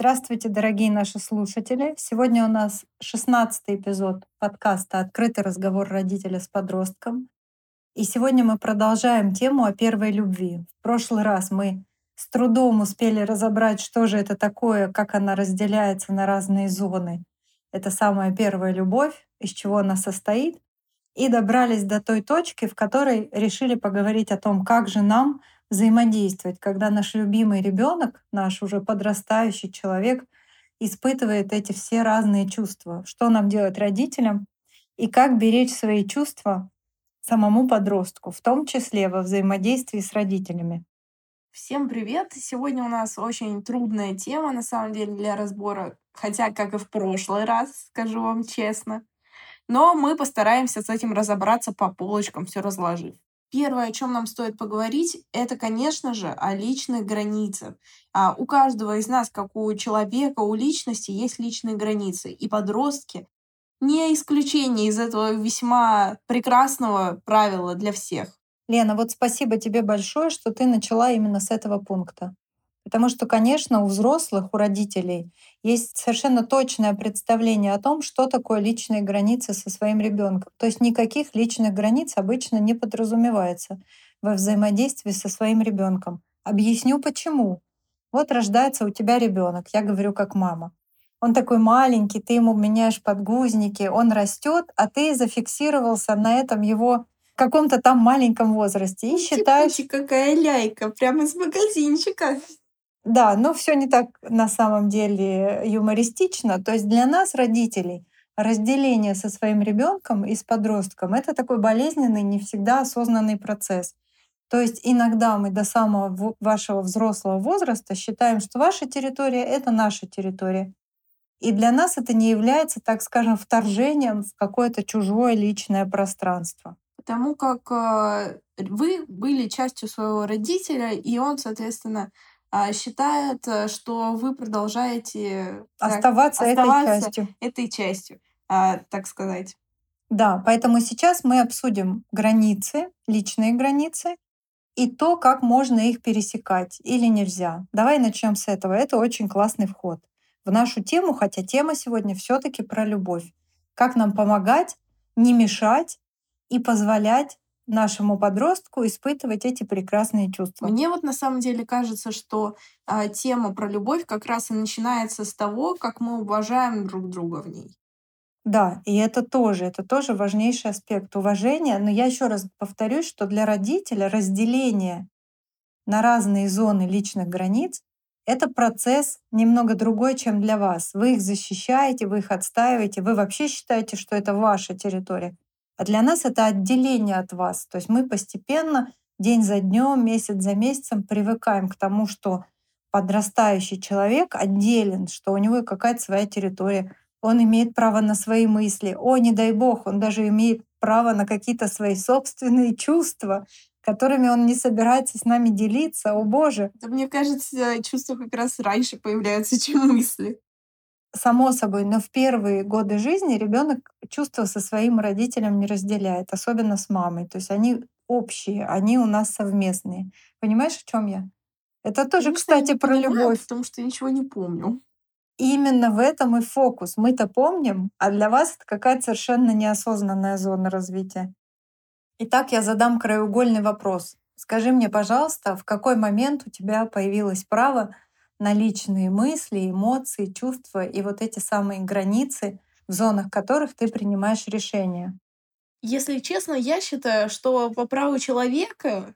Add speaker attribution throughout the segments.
Speaker 1: Здравствуйте, дорогие наши слушатели! Сегодня у нас 16 эпизод подкаста «Открытый разговор родителя с подростком». И сегодня мы продолжаем тему о первой любви. В прошлый раз мы с трудом успели разобрать, что же это такое, как она разделяется на разные зоны. Это самая первая любовь, из чего она состоит. И добрались до той точки, в которой решили поговорить о том, как же нам взаимодействовать, когда наш любимый ребенок, наш уже подрастающий человек, испытывает эти все разные чувства. Что нам делать родителям и как беречь свои чувства самому подростку, в том числе во взаимодействии с родителями.
Speaker 2: Всем привет! Сегодня у нас очень трудная тема, на самом деле, для разбора, хотя, как и в прошлый раз, скажу вам честно. Но мы постараемся с этим разобраться по полочкам, все разложив. Первое, о чем нам стоит поговорить, это, конечно же, о личных границах. А у каждого из нас, как у человека, у личности есть личные границы. И подростки не исключение из этого весьма прекрасного правила для всех.
Speaker 1: Лена, вот спасибо тебе большое, что ты начала именно с этого пункта. Потому что, конечно, у взрослых, у родителей есть совершенно точное представление о том, что такое личные границы со своим ребенком. То есть никаких личных границ обычно не подразумевается во взаимодействии со своим ребенком. Объясню почему. Вот рождается у тебя ребенок, я говорю как мама. Он такой маленький, ты ему меняешь подгузники, он растет, а ты зафиксировался на этом его каком-то там маленьком возрасте и считаешь...
Speaker 2: какая ляйка, прямо из магазинчика.
Speaker 1: Да, но все не так на самом деле юмористично. То есть для нас, родителей, разделение со своим ребенком и с подростком это такой болезненный, не всегда осознанный процесс. То есть иногда мы до самого вашего взрослого возраста считаем, что ваша территория это наша территория. И для нас это не является, так скажем, вторжением в какое-то чужое личное пространство.
Speaker 2: Потому как э, вы были частью своего родителя, и он, соответственно, а, считает, э, что вы продолжаете
Speaker 1: оставаться, так, оставаться этой частью.
Speaker 2: Этой частью, а, так сказать.
Speaker 1: Да, поэтому сейчас мы обсудим границы, личные границы и то, как можно их пересекать или нельзя. Давай начнем с этого. Это очень классный вход в нашу тему, хотя тема сегодня все-таки про любовь. Как нам помогать, не мешать и позволять нашему подростку испытывать эти прекрасные чувства.
Speaker 2: Мне вот на самом деле кажется, что а, тема про любовь как раз и начинается с того, как мы уважаем друг друга в ней.
Speaker 1: Да, и это тоже, это тоже важнейший аспект уважения. Но я еще раз повторюсь, что для родителя разделение на разные зоны личных границ это процесс немного другой, чем для вас. Вы их защищаете, вы их отстаиваете, вы вообще считаете, что это ваша территория. А для нас это отделение от вас. То есть мы постепенно, день за днем, месяц за месяцем привыкаем к тому, что подрастающий человек отделен, что у него какая-то своя территория. Он имеет право на свои мысли. О, не дай бог, он даже имеет право на какие-то свои собственные чувства, которыми он не собирается с нами делиться. О боже!
Speaker 2: Да, мне кажется, чувства как раз раньше появляются, чем мысли.
Speaker 1: Само собой, но в первые годы жизни ребенок чувства со своим родителем не разделяет, особенно с мамой. То есть они общие, они у нас совместные. Понимаешь, о чем я? Это тоже, Конечно, кстати, про понимаю, любовь.
Speaker 2: Потому что я ничего не помню.
Speaker 1: именно в этом и фокус. Мы-то помним, а для вас это какая-то совершенно неосознанная зона развития. Итак, я задам краеугольный вопрос. Скажи мне, пожалуйста, в какой момент у тебя появилось право на личные мысли, эмоции, чувства и вот эти самые границы, в зонах которых ты принимаешь решения.
Speaker 2: Если честно, я считаю, что по праву человека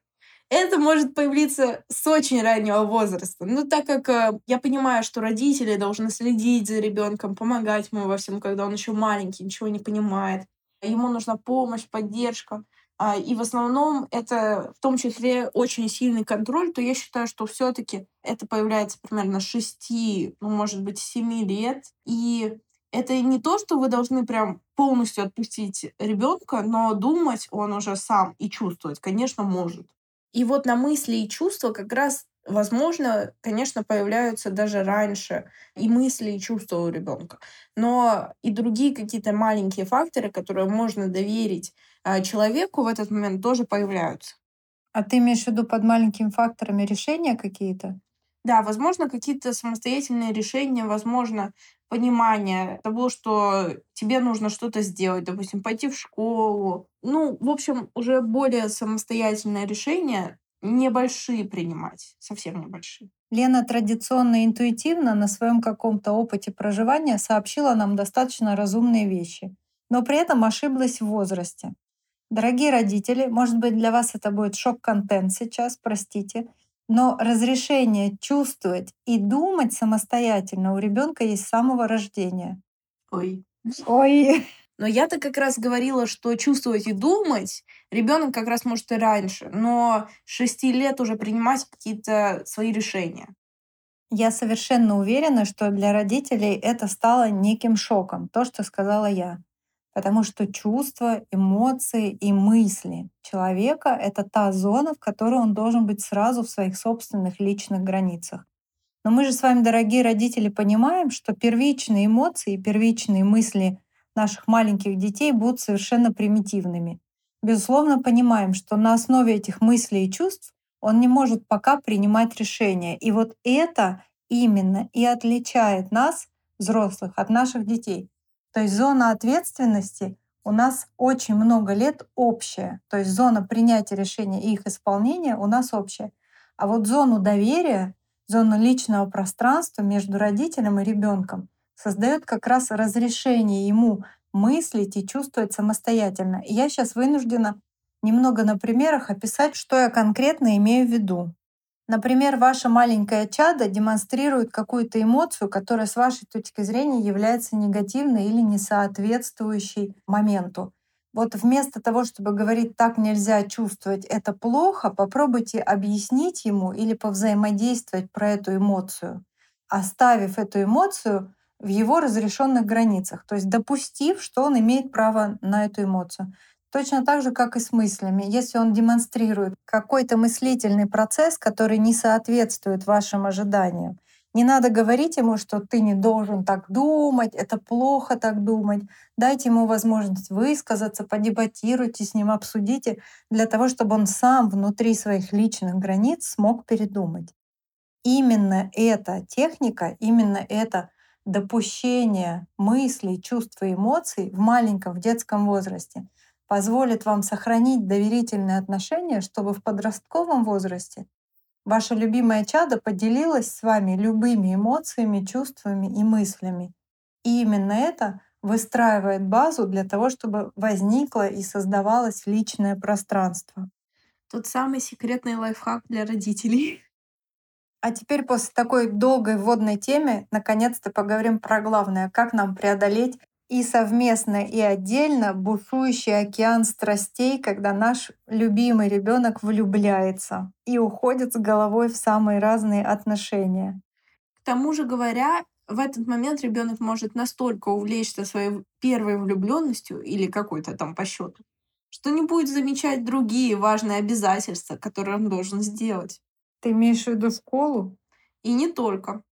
Speaker 2: это может появиться с очень раннего возраста. Ну, так как э, я понимаю, что родители должны следить за ребенком, помогать ему во всем, когда он еще маленький, ничего не понимает. Ему нужна помощь, поддержка. А, и в основном это в том числе очень сильный контроль, то я считаю, что все-таки это появляется примерно 6, ну, может быть, 7 лет. И это не то, что вы должны прям полностью отпустить ребенка, но думать он уже сам и чувствовать, конечно, может. И вот на мысли и чувства как раз Возможно, конечно, появляются даже раньше и мысли, и чувства у ребенка. Но и другие какие-то маленькие факторы, которые можно доверить а, человеку в этот момент, тоже появляются.
Speaker 1: А ты имеешь в виду под маленькими факторами решения какие-то?
Speaker 2: Да, возможно, какие-то самостоятельные решения, возможно, понимание того, что тебе нужно что-то сделать, допустим, пойти в школу. Ну, в общем, уже более самостоятельное решение, небольшие принимать, совсем небольшие.
Speaker 1: Лена традиционно и интуитивно на своем каком-то опыте проживания сообщила нам достаточно разумные вещи, но при этом ошиблась в возрасте. Дорогие родители, может быть, для вас это будет шок-контент сейчас, простите, но разрешение чувствовать и думать самостоятельно у ребенка есть с самого рождения.
Speaker 2: Ой.
Speaker 1: Ой.
Speaker 2: Но я-то как раз говорила, что чувствовать и думать ребенок как раз может и раньше, но 6 лет уже принимать какие-то свои решения.
Speaker 1: Я совершенно уверена, что для родителей это стало неким шоком, то, что сказала я. Потому что чувства, эмоции и мысли человека — это та зона, в которой он должен быть сразу в своих собственных личных границах. Но мы же с вами, дорогие родители, понимаем, что первичные эмоции и первичные мысли наших маленьких детей будут совершенно примитивными. Безусловно, понимаем, что на основе этих мыслей и чувств он не может пока принимать решения. И вот это именно и отличает нас, взрослых, от наших детей. То есть зона ответственности у нас очень много лет общая. То есть зона принятия решения и их исполнения у нас общая. А вот зону доверия, зону личного пространства между родителем и ребенком создает как раз разрешение ему мыслить и чувствовать самостоятельно. И я сейчас вынуждена немного на примерах описать, что я конкретно имею в виду. Например, ваше маленькое чадо демонстрирует какую-то эмоцию, которая с вашей точки зрения является негативной или не соответствующей моменту. Вот вместо того, чтобы говорить «так нельзя чувствовать, это плохо», попробуйте объяснить ему или повзаимодействовать про эту эмоцию, оставив эту эмоцию в его разрешенных границах, то есть допустив, что он имеет право на эту эмоцию. Точно так же, как и с мыслями. Если он демонстрирует какой-то мыслительный процесс, который не соответствует вашим ожиданиям, не надо говорить ему, что ты не должен так думать, это плохо так думать. Дайте ему возможность высказаться, подебатируйте с ним, обсудите, для того, чтобы он сам внутри своих личных границ смог передумать. Именно эта техника, именно это допущение мыслей, чувств и эмоций в маленьком, в детском возрасте — позволит вам сохранить доверительные отношения, чтобы в подростковом возрасте ваше любимое чадо поделилось с вами любыми эмоциями, чувствами и мыслями. И именно это выстраивает базу для того, чтобы возникло и создавалось личное пространство.
Speaker 2: Тот самый секретный лайфхак для родителей.
Speaker 1: А теперь после такой долгой вводной темы наконец-то поговорим про главное, как нам преодолеть и совместно, и отдельно бушующий океан страстей, когда наш любимый ребенок влюбляется и уходит с головой в самые разные отношения.
Speaker 2: К тому же говоря, в этот момент ребенок может настолько увлечься своей первой влюбленностью или какой-то там по счету, что не будет замечать другие важные обязательства, которые он должен сделать.
Speaker 1: Ты имеешь в виду школу?
Speaker 2: И не только.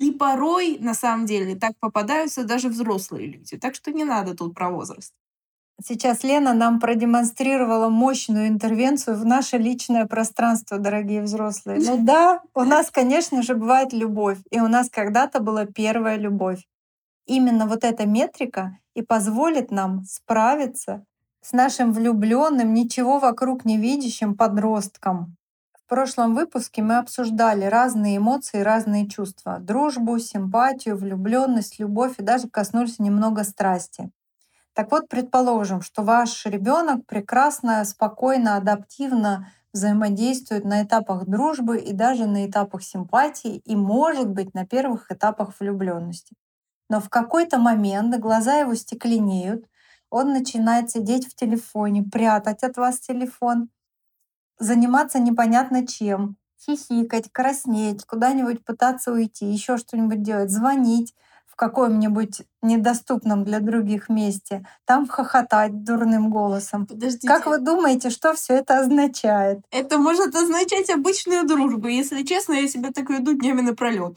Speaker 2: И порой, на самом деле, так попадаются даже взрослые люди. Так что не надо тут про возраст.
Speaker 1: Сейчас Лена нам продемонстрировала мощную интервенцию в наше личное пространство, дорогие взрослые. Ну да, у нас, конечно же, бывает любовь. И у нас когда-то была первая любовь. Именно вот эта метрика и позволит нам справиться с нашим влюбленным, ничего вокруг не видящим подростком. В прошлом выпуске мы обсуждали разные эмоции, разные чувства. Дружбу, симпатию, влюбленность, любовь и даже коснулись немного страсти. Так вот, предположим, что ваш ребенок прекрасно, спокойно, адаптивно взаимодействует на этапах дружбы и даже на этапах симпатии и, может быть, на первых этапах влюбленности. Но в какой-то момент глаза его стекленеют, он начинает сидеть в телефоне, прятать от вас телефон — заниматься непонятно чем, хихикать, краснеть, куда-нибудь пытаться уйти, еще что-нибудь делать, звонить в каком-нибудь недоступном для других месте, там хохотать дурным голосом.
Speaker 2: Подождите.
Speaker 1: Как вы думаете, что все это означает?
Speaker 2: Это может означать обычную дружбу. Если честно, я себя так веду днями напролет.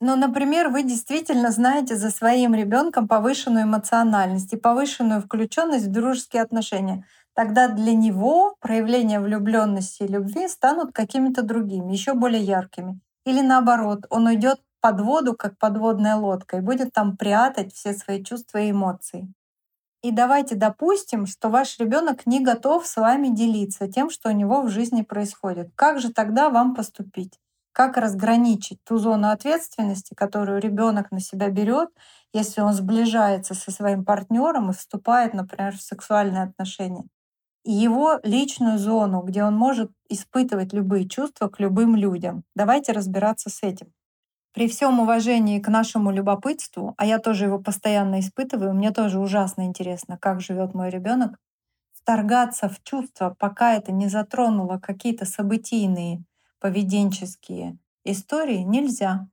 Speaker 1: Ну, например, вы действительно знаете за своим ребенком повышенную эмоциональность и повышенную включенность в дружеские отношения тогда для него проявления влюбленности и любви станут какими-то другими, еще более яркими. Или наоборот, он уйдет под воду, как подводная лодка, и будет там прятать все свои чувства и эмоции. И давайте допустим, что ваш ребенок не готов с вами делиться тем, что у него в жизни происходит. Как же тогда вам поступить? Как разграничить ту зону ответственности, которую ребенок на себя берет, если он сближается со своим партнером и вступает, например, в сексуальные отношения, его личную зону, где он может испытывать любые чувства к любым людям. Давайте разбираться с этим. При всем уважении к нашему любопытству, а я тоже его постоянно испытываю, мне тоже ужасно интересно, как живет мой ребенок, вторгаться в чувства, пока это не затронуло какие-то событийные поведенческие истории, нельзя.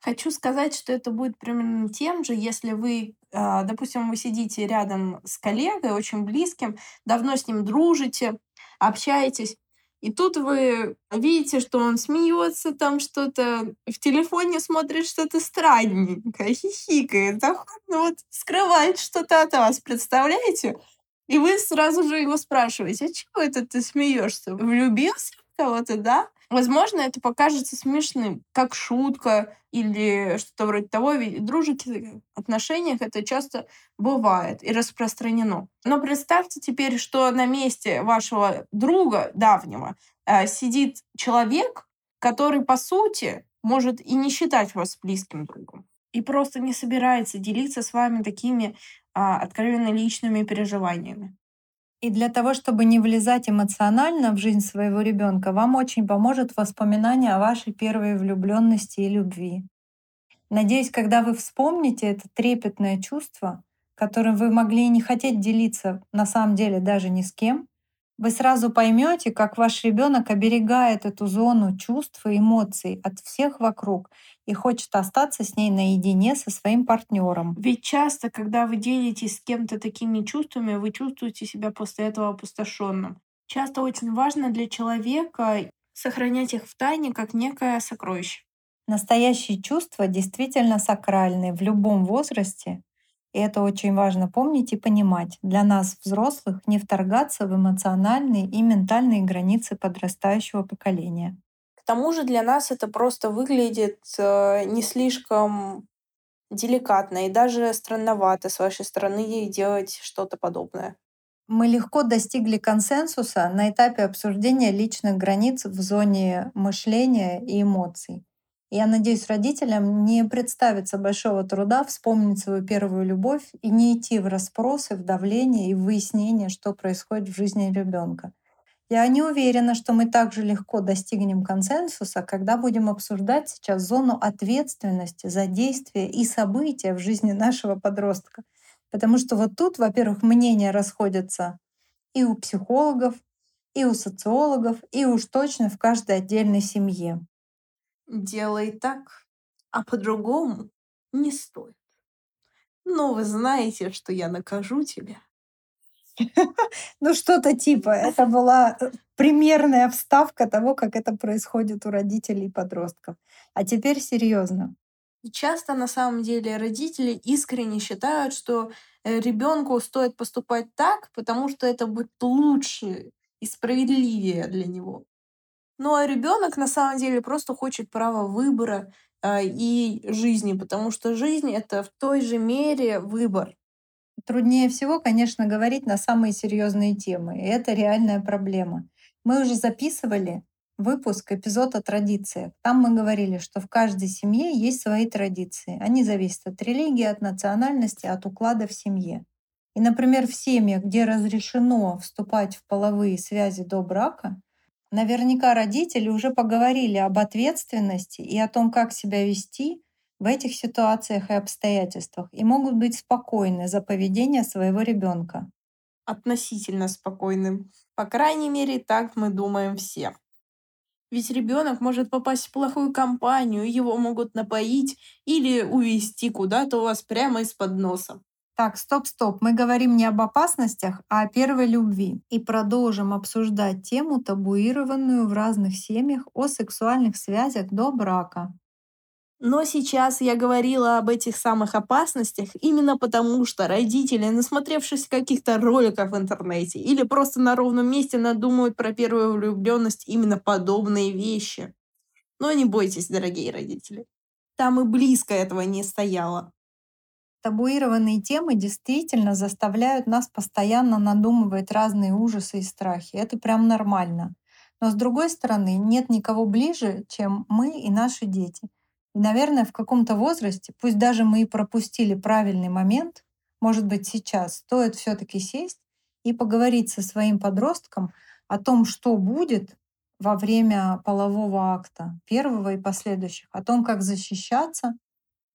Speaker 2: Хочу сказать, что это будет примерно тем же, если вы, допустим, вы сидите рядом с коллегой, очень близким, давно с ним дружите, общаетесь, и тут вы видите, что он смеется, там что-то в телефоне смотрит что-то странненькое, хихикает, охотно вот скрывает что-то от вас, представляете? И вы сразу же его спрашиваете, а чего это ты смеешься? Влюбился в кого-то, да? Возможно, это покажется смешным, как шутка или что-то вроде того. Ведь в дружеских отношениях это часто бывает и распространено. Но представьте теперь, что на месте вашего друга давнего э, сидит человек, который, по сути, может и не считать вас близким другом. И просто не собирается делиться с вами такими а, откровенно личными переживаниями.
Speaker 1: И для того, чтобы не влезать эмоционально в жизнь своего ребенка, вам очень поможет воспоминание о вашей первой влюбленности и любви. Надеюсь, когда вы вспомните это трепетное чувство, которым вы могли не хотеть делиться на самом деле даже ни с кем, вы сразу поймете, как ваш ребенок оберегает эту зону чувств и эмоций от всех вокруг и хочет остаться с ней наедине со своим партнером.
Speaker 2: Ведь часто, когда вы делитесь с кем-то такими чувствами, вы чувствуете себя после этого опустошенным. Часто очень важно для человека сохранять их в тайне как некое сокровище.
Speaker 1: Настоящие чувства действительно сакральны в любом возрасте и это очень важно помнить и понимать. Для нас, взрослых, не вторгаться в эмоциональные и ментальные границы подрастающего поколения.
Speaker 2: К тому же для нас это просто выглядит э, не слишком деликатно и даже странновато с вашей стороны делать что-то подобное.
Speaker 1: Мы легко достигли консенсуса на этапе обсуждения личных границ в зоне мышления и эмоций. Я надеюсь, родителям не представится большого труда вспомнить свою первую любовь и не идти в расспросы, в давление и в выяснение, что происходит в жизни ребенка. Я не уверена, что мы также легко достигнем консенсуса, когда будем обсуждать сейчас зону ответственности за действия и события в жизни нашего подростка. Потому что вот тут, во-первых, мнения расходятся и у психологов, и у социологов, и уж точно в каждой отдельной семье.
Speaker 2: Делай так, а по-другому не стоит. Но вы знаете, что я накажу тебя.
Speaker 1: Ну, что-то типа. Это была э, примерная вставка того, как это происходит у родителей и подростков. А теперь серьезно.
Speaker 2: Часто на самом деле родители искренне считают, что э, ребенку стоит поступать так, потому что это будет лучше и справедливее для него. Ну, а ребенок на самом деле просто хочет права выбора а, и жизни, потому что жизнь это в той же мере выбор.
Speaker 1: Труднее всего, конечно, говорить на самые серьезные темы, и это реальная проблема. Мы уже записывали выпуск, эпизод о традициях. Там мы говорили, что в каждой семье есть свои традиции. Они зависят от религии, от национальности, от уклада в семье. И, например, в семьях, где разрешено вступать в половые связи до брака, Наверняка родители уже поговорили об ответственности и о том, как себя вести в этих ситуациях и обстоятельствах, и могут быть спокойны за поведение своего ребенка.
Speaker 2: Относительно спокойным. По крайней мере, так мы думаем все. Ведь ребенок может попасть в плохую компанию, его могут напоить или увести куда-то у вас прямо из-под носа.
Speaker 1: Так, стоп-стоп, мы говорим не об опасностях, а о первой любви. И продолжим обсуждать тему, табуированную в разных семьях о сексуальных связях до брака.
Speaker 2: Но сейчас я говорила об этих самых опасностях именно потому, что родители, насмотревшись каких-то роликов в интернете или просто на ровном месте надумают про первую влюбленность именно подобные вещи. Но не бойтесь, дорогие родители. Там и близко этого не стояло.
Speaker 1: Табуированные темы действительно заставляют нас постоянно надумывать разные ужасы и страхи. Это прям нормально. Но с другой стороны, нет никого ближе, чем мы и наши дети. И, наверное, в каком-то возрасте, пусть даже мы и пропустили правильный момент, может быть, сейчас стоит все-таки сесть и поговорить со своим подростком о том, что будет во время полового акта, первого и последующих, о том, как защищаться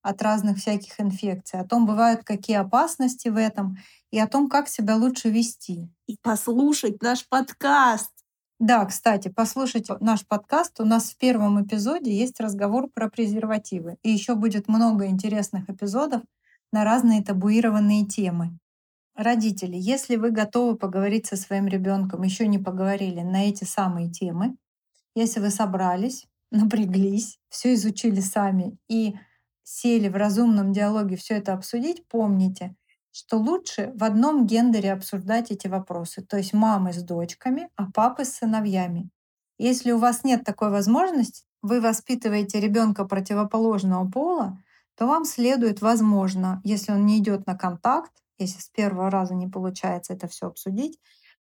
Speaker 1: от разных всяких инфекций, о том, бывают какие опасности в этом, и о том, как себя лучше вести.
Speaker 2: И послушать наш подкаст.
Speaker 1: Да, кстати, послушайте наш подкаст. У нас в первом эпизоде есть разговор про презервативы. И еще будет много интересных эпизодов на разные табуированные темы. Родители, если вы готовы поговорить со своим ребенком, еще не поговорили на эти самые темы, если вы собрались, напряглись, все изучили сами и сели в разумном диалоге все это обсудить, помните, что лучше в одном гендере обсуждать эти вопросы, то есть мамы с дочками, а папы с сыновьями. Если у вас нет такой возможности, вы воспитываете ребенка противоположного пола, то вам следует, возможно, если он не идет на контакт, если с первого раза не получается это все обсудить,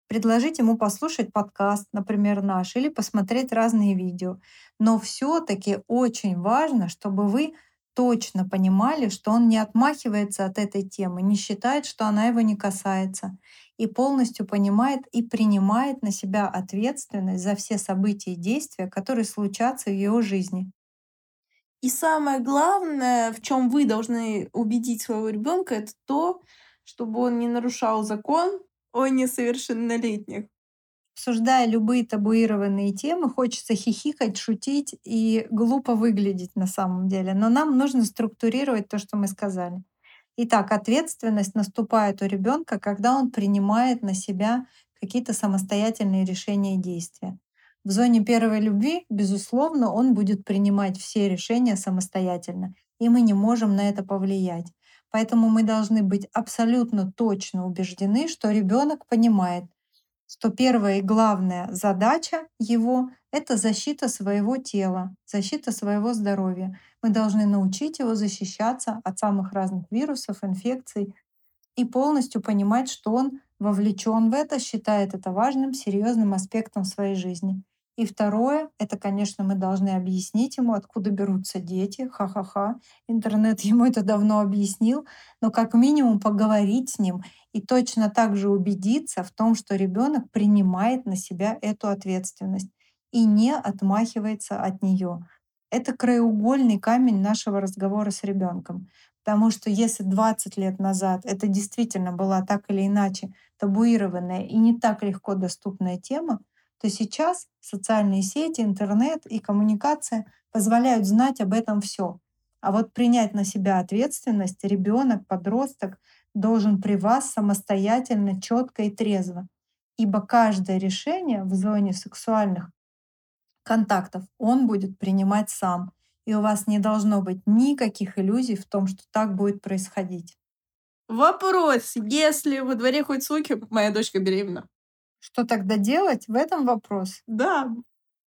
Speaker 1: предложить ему послушать подкаст, например, наш, или посмотреть разные видео. Но все-таки очень важно, чтобы вы точно понимали, что он не отмахивается от этой темы, не считает, что она его не касается, и полностью понимает и принимает на себя ответственность за все события и действия, которые случатся в его жизни.
Speaker 2: И самое главное, в чем вы должны убедить своего ребенка, это то, чтобы он не нарушал закон о несовершеннолетних.
Speaker 1: Обсуждая любые табуированные темы, хочется хихикать, шутить и глупо выглядеть на самом деле. Но нам нужно структурировать то, что мы сказали. Итак, ответственность наступает у ребенка, когда он принимает на себя какие-то самостоятельные решения и действия. В зоне первой любви, безусловно, он будет принимать все решения самостоятельно, и мы не можем на это повлиять. Поэтому мы должны быть абсолютно точно убеждены, что ребенок понимает, что первая и главная задача его — это защита своего тела, защита своего здоровья. Мы должны научить его защищаться от самых разных вирусов, инфекций и полностью понимать, что он вовлечен в это, считает это важным, серьезным аспектом своей жизни. И второе, это, конечно, мы должны объяснить ему, откуда берутся дети. Ха-ха-ха. Интернет ему это давно объяснил. Но как минимум поговорить с ним и точно так же убедиться в том, что ребенок принимает на себя эту ответственность и не отмахивается от нее. Это краеугольный камень нашего разговора с ребенком. Потому что если 20 лет назад это действительно была так или иначе табуированная и не так легко доступная тема, то сейчас социальные сети, интернет и коммуникация позволяют знать об этом все. А вот принять на себя ответственность ребенок, подросток должен при вас самостоятельно, четко и трезво. Ибо каждое решение в зоне сексуальных контактов он будет принимать сам. И у вас не должно быть никаких иллюзий в том, что так будет происходить.
Speaker 2: Вопрос. Если во дворе хоть звуки, моя дочка беременна.
Speaker 1: Что тогда делать? В этом вопрос.
Speaker 2: Да.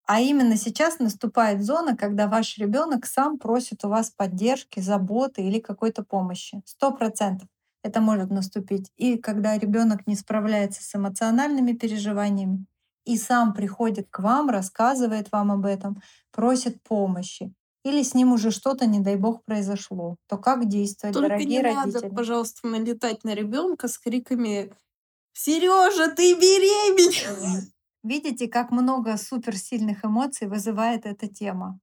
Speaker 1: А именно сейчас наступает зона, когда ваш ребенок сам просит у вас поддержки, заботы или какой-то помощи. Сто процентов это может наступить. И когда ребенок не справляется с эмоциональными переживаниями и сам приходит к вам, рассказывает вам об этом, просит помощи, или с ним уже что-то, не дай бог, произошло, то как действовать,
Speaker 2: Только
Speaker 1: дорогие
Speaker 2: не
Speaker 1: родители?
Speaker 2: надо, пожалуйста, налетать на ребенка с криками Сережа, ты беременна!
Speaker 1: Видите, как много суперсильных эмоций вызывает эта тема.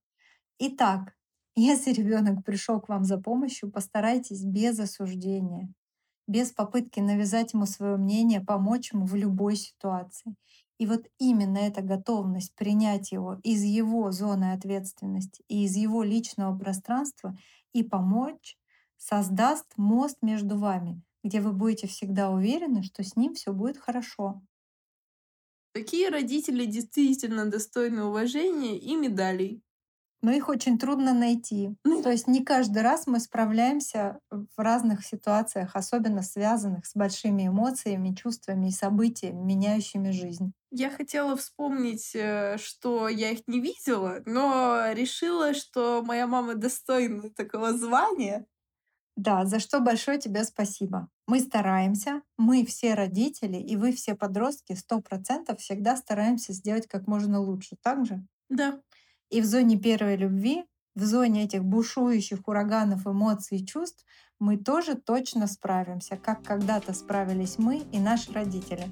Speaker 1: Итак, если ребенок пришел к вам за помощью, постарайтесь без осуждения, без попытки навязать ему свое мнение, помочь ему в любой ситуации. И вот именно эта готовность принять его из его зоны ответственности и из его личного пространства и помочь создаст мост между вами, где вы будете всегда уверены, что с ним все будет хорошо.
Speaker 2: Такие родители действительно достойны уважения и медалей.
Speaker 1: Но их очень трудно найти.
Speaker 2: Ну,
Speaker 1: То есть не каждый раз мы справляемся в разных ситуациях, особенно связанных с большими эмоциями, чувствами и событиями, меняющими жизнь.
Speaker 2: Я хотела вспомнить, э, что я их не видела, но решила, что моя мама достойна такого звания.
Speaker 1: Да, за что большое тебе спасибо. Мы стараемся, мы все родители и вы все подростки сто процентов всегда стараемся сделать как можно лучше. Так же?
Speaker 2: Да.
Speaker 1: И в зоне первой любви, в зоне этих бушующих ураганов эмоций и чувств мы тоже точно справимся, как когда-то справились мы и наши родители.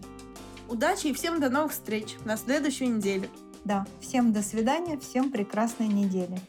Speaker 2: Удачи и всем до новых встреч на следующей неделе.
Speaker 1: Да, всем до свидания, всем прекрасной недели.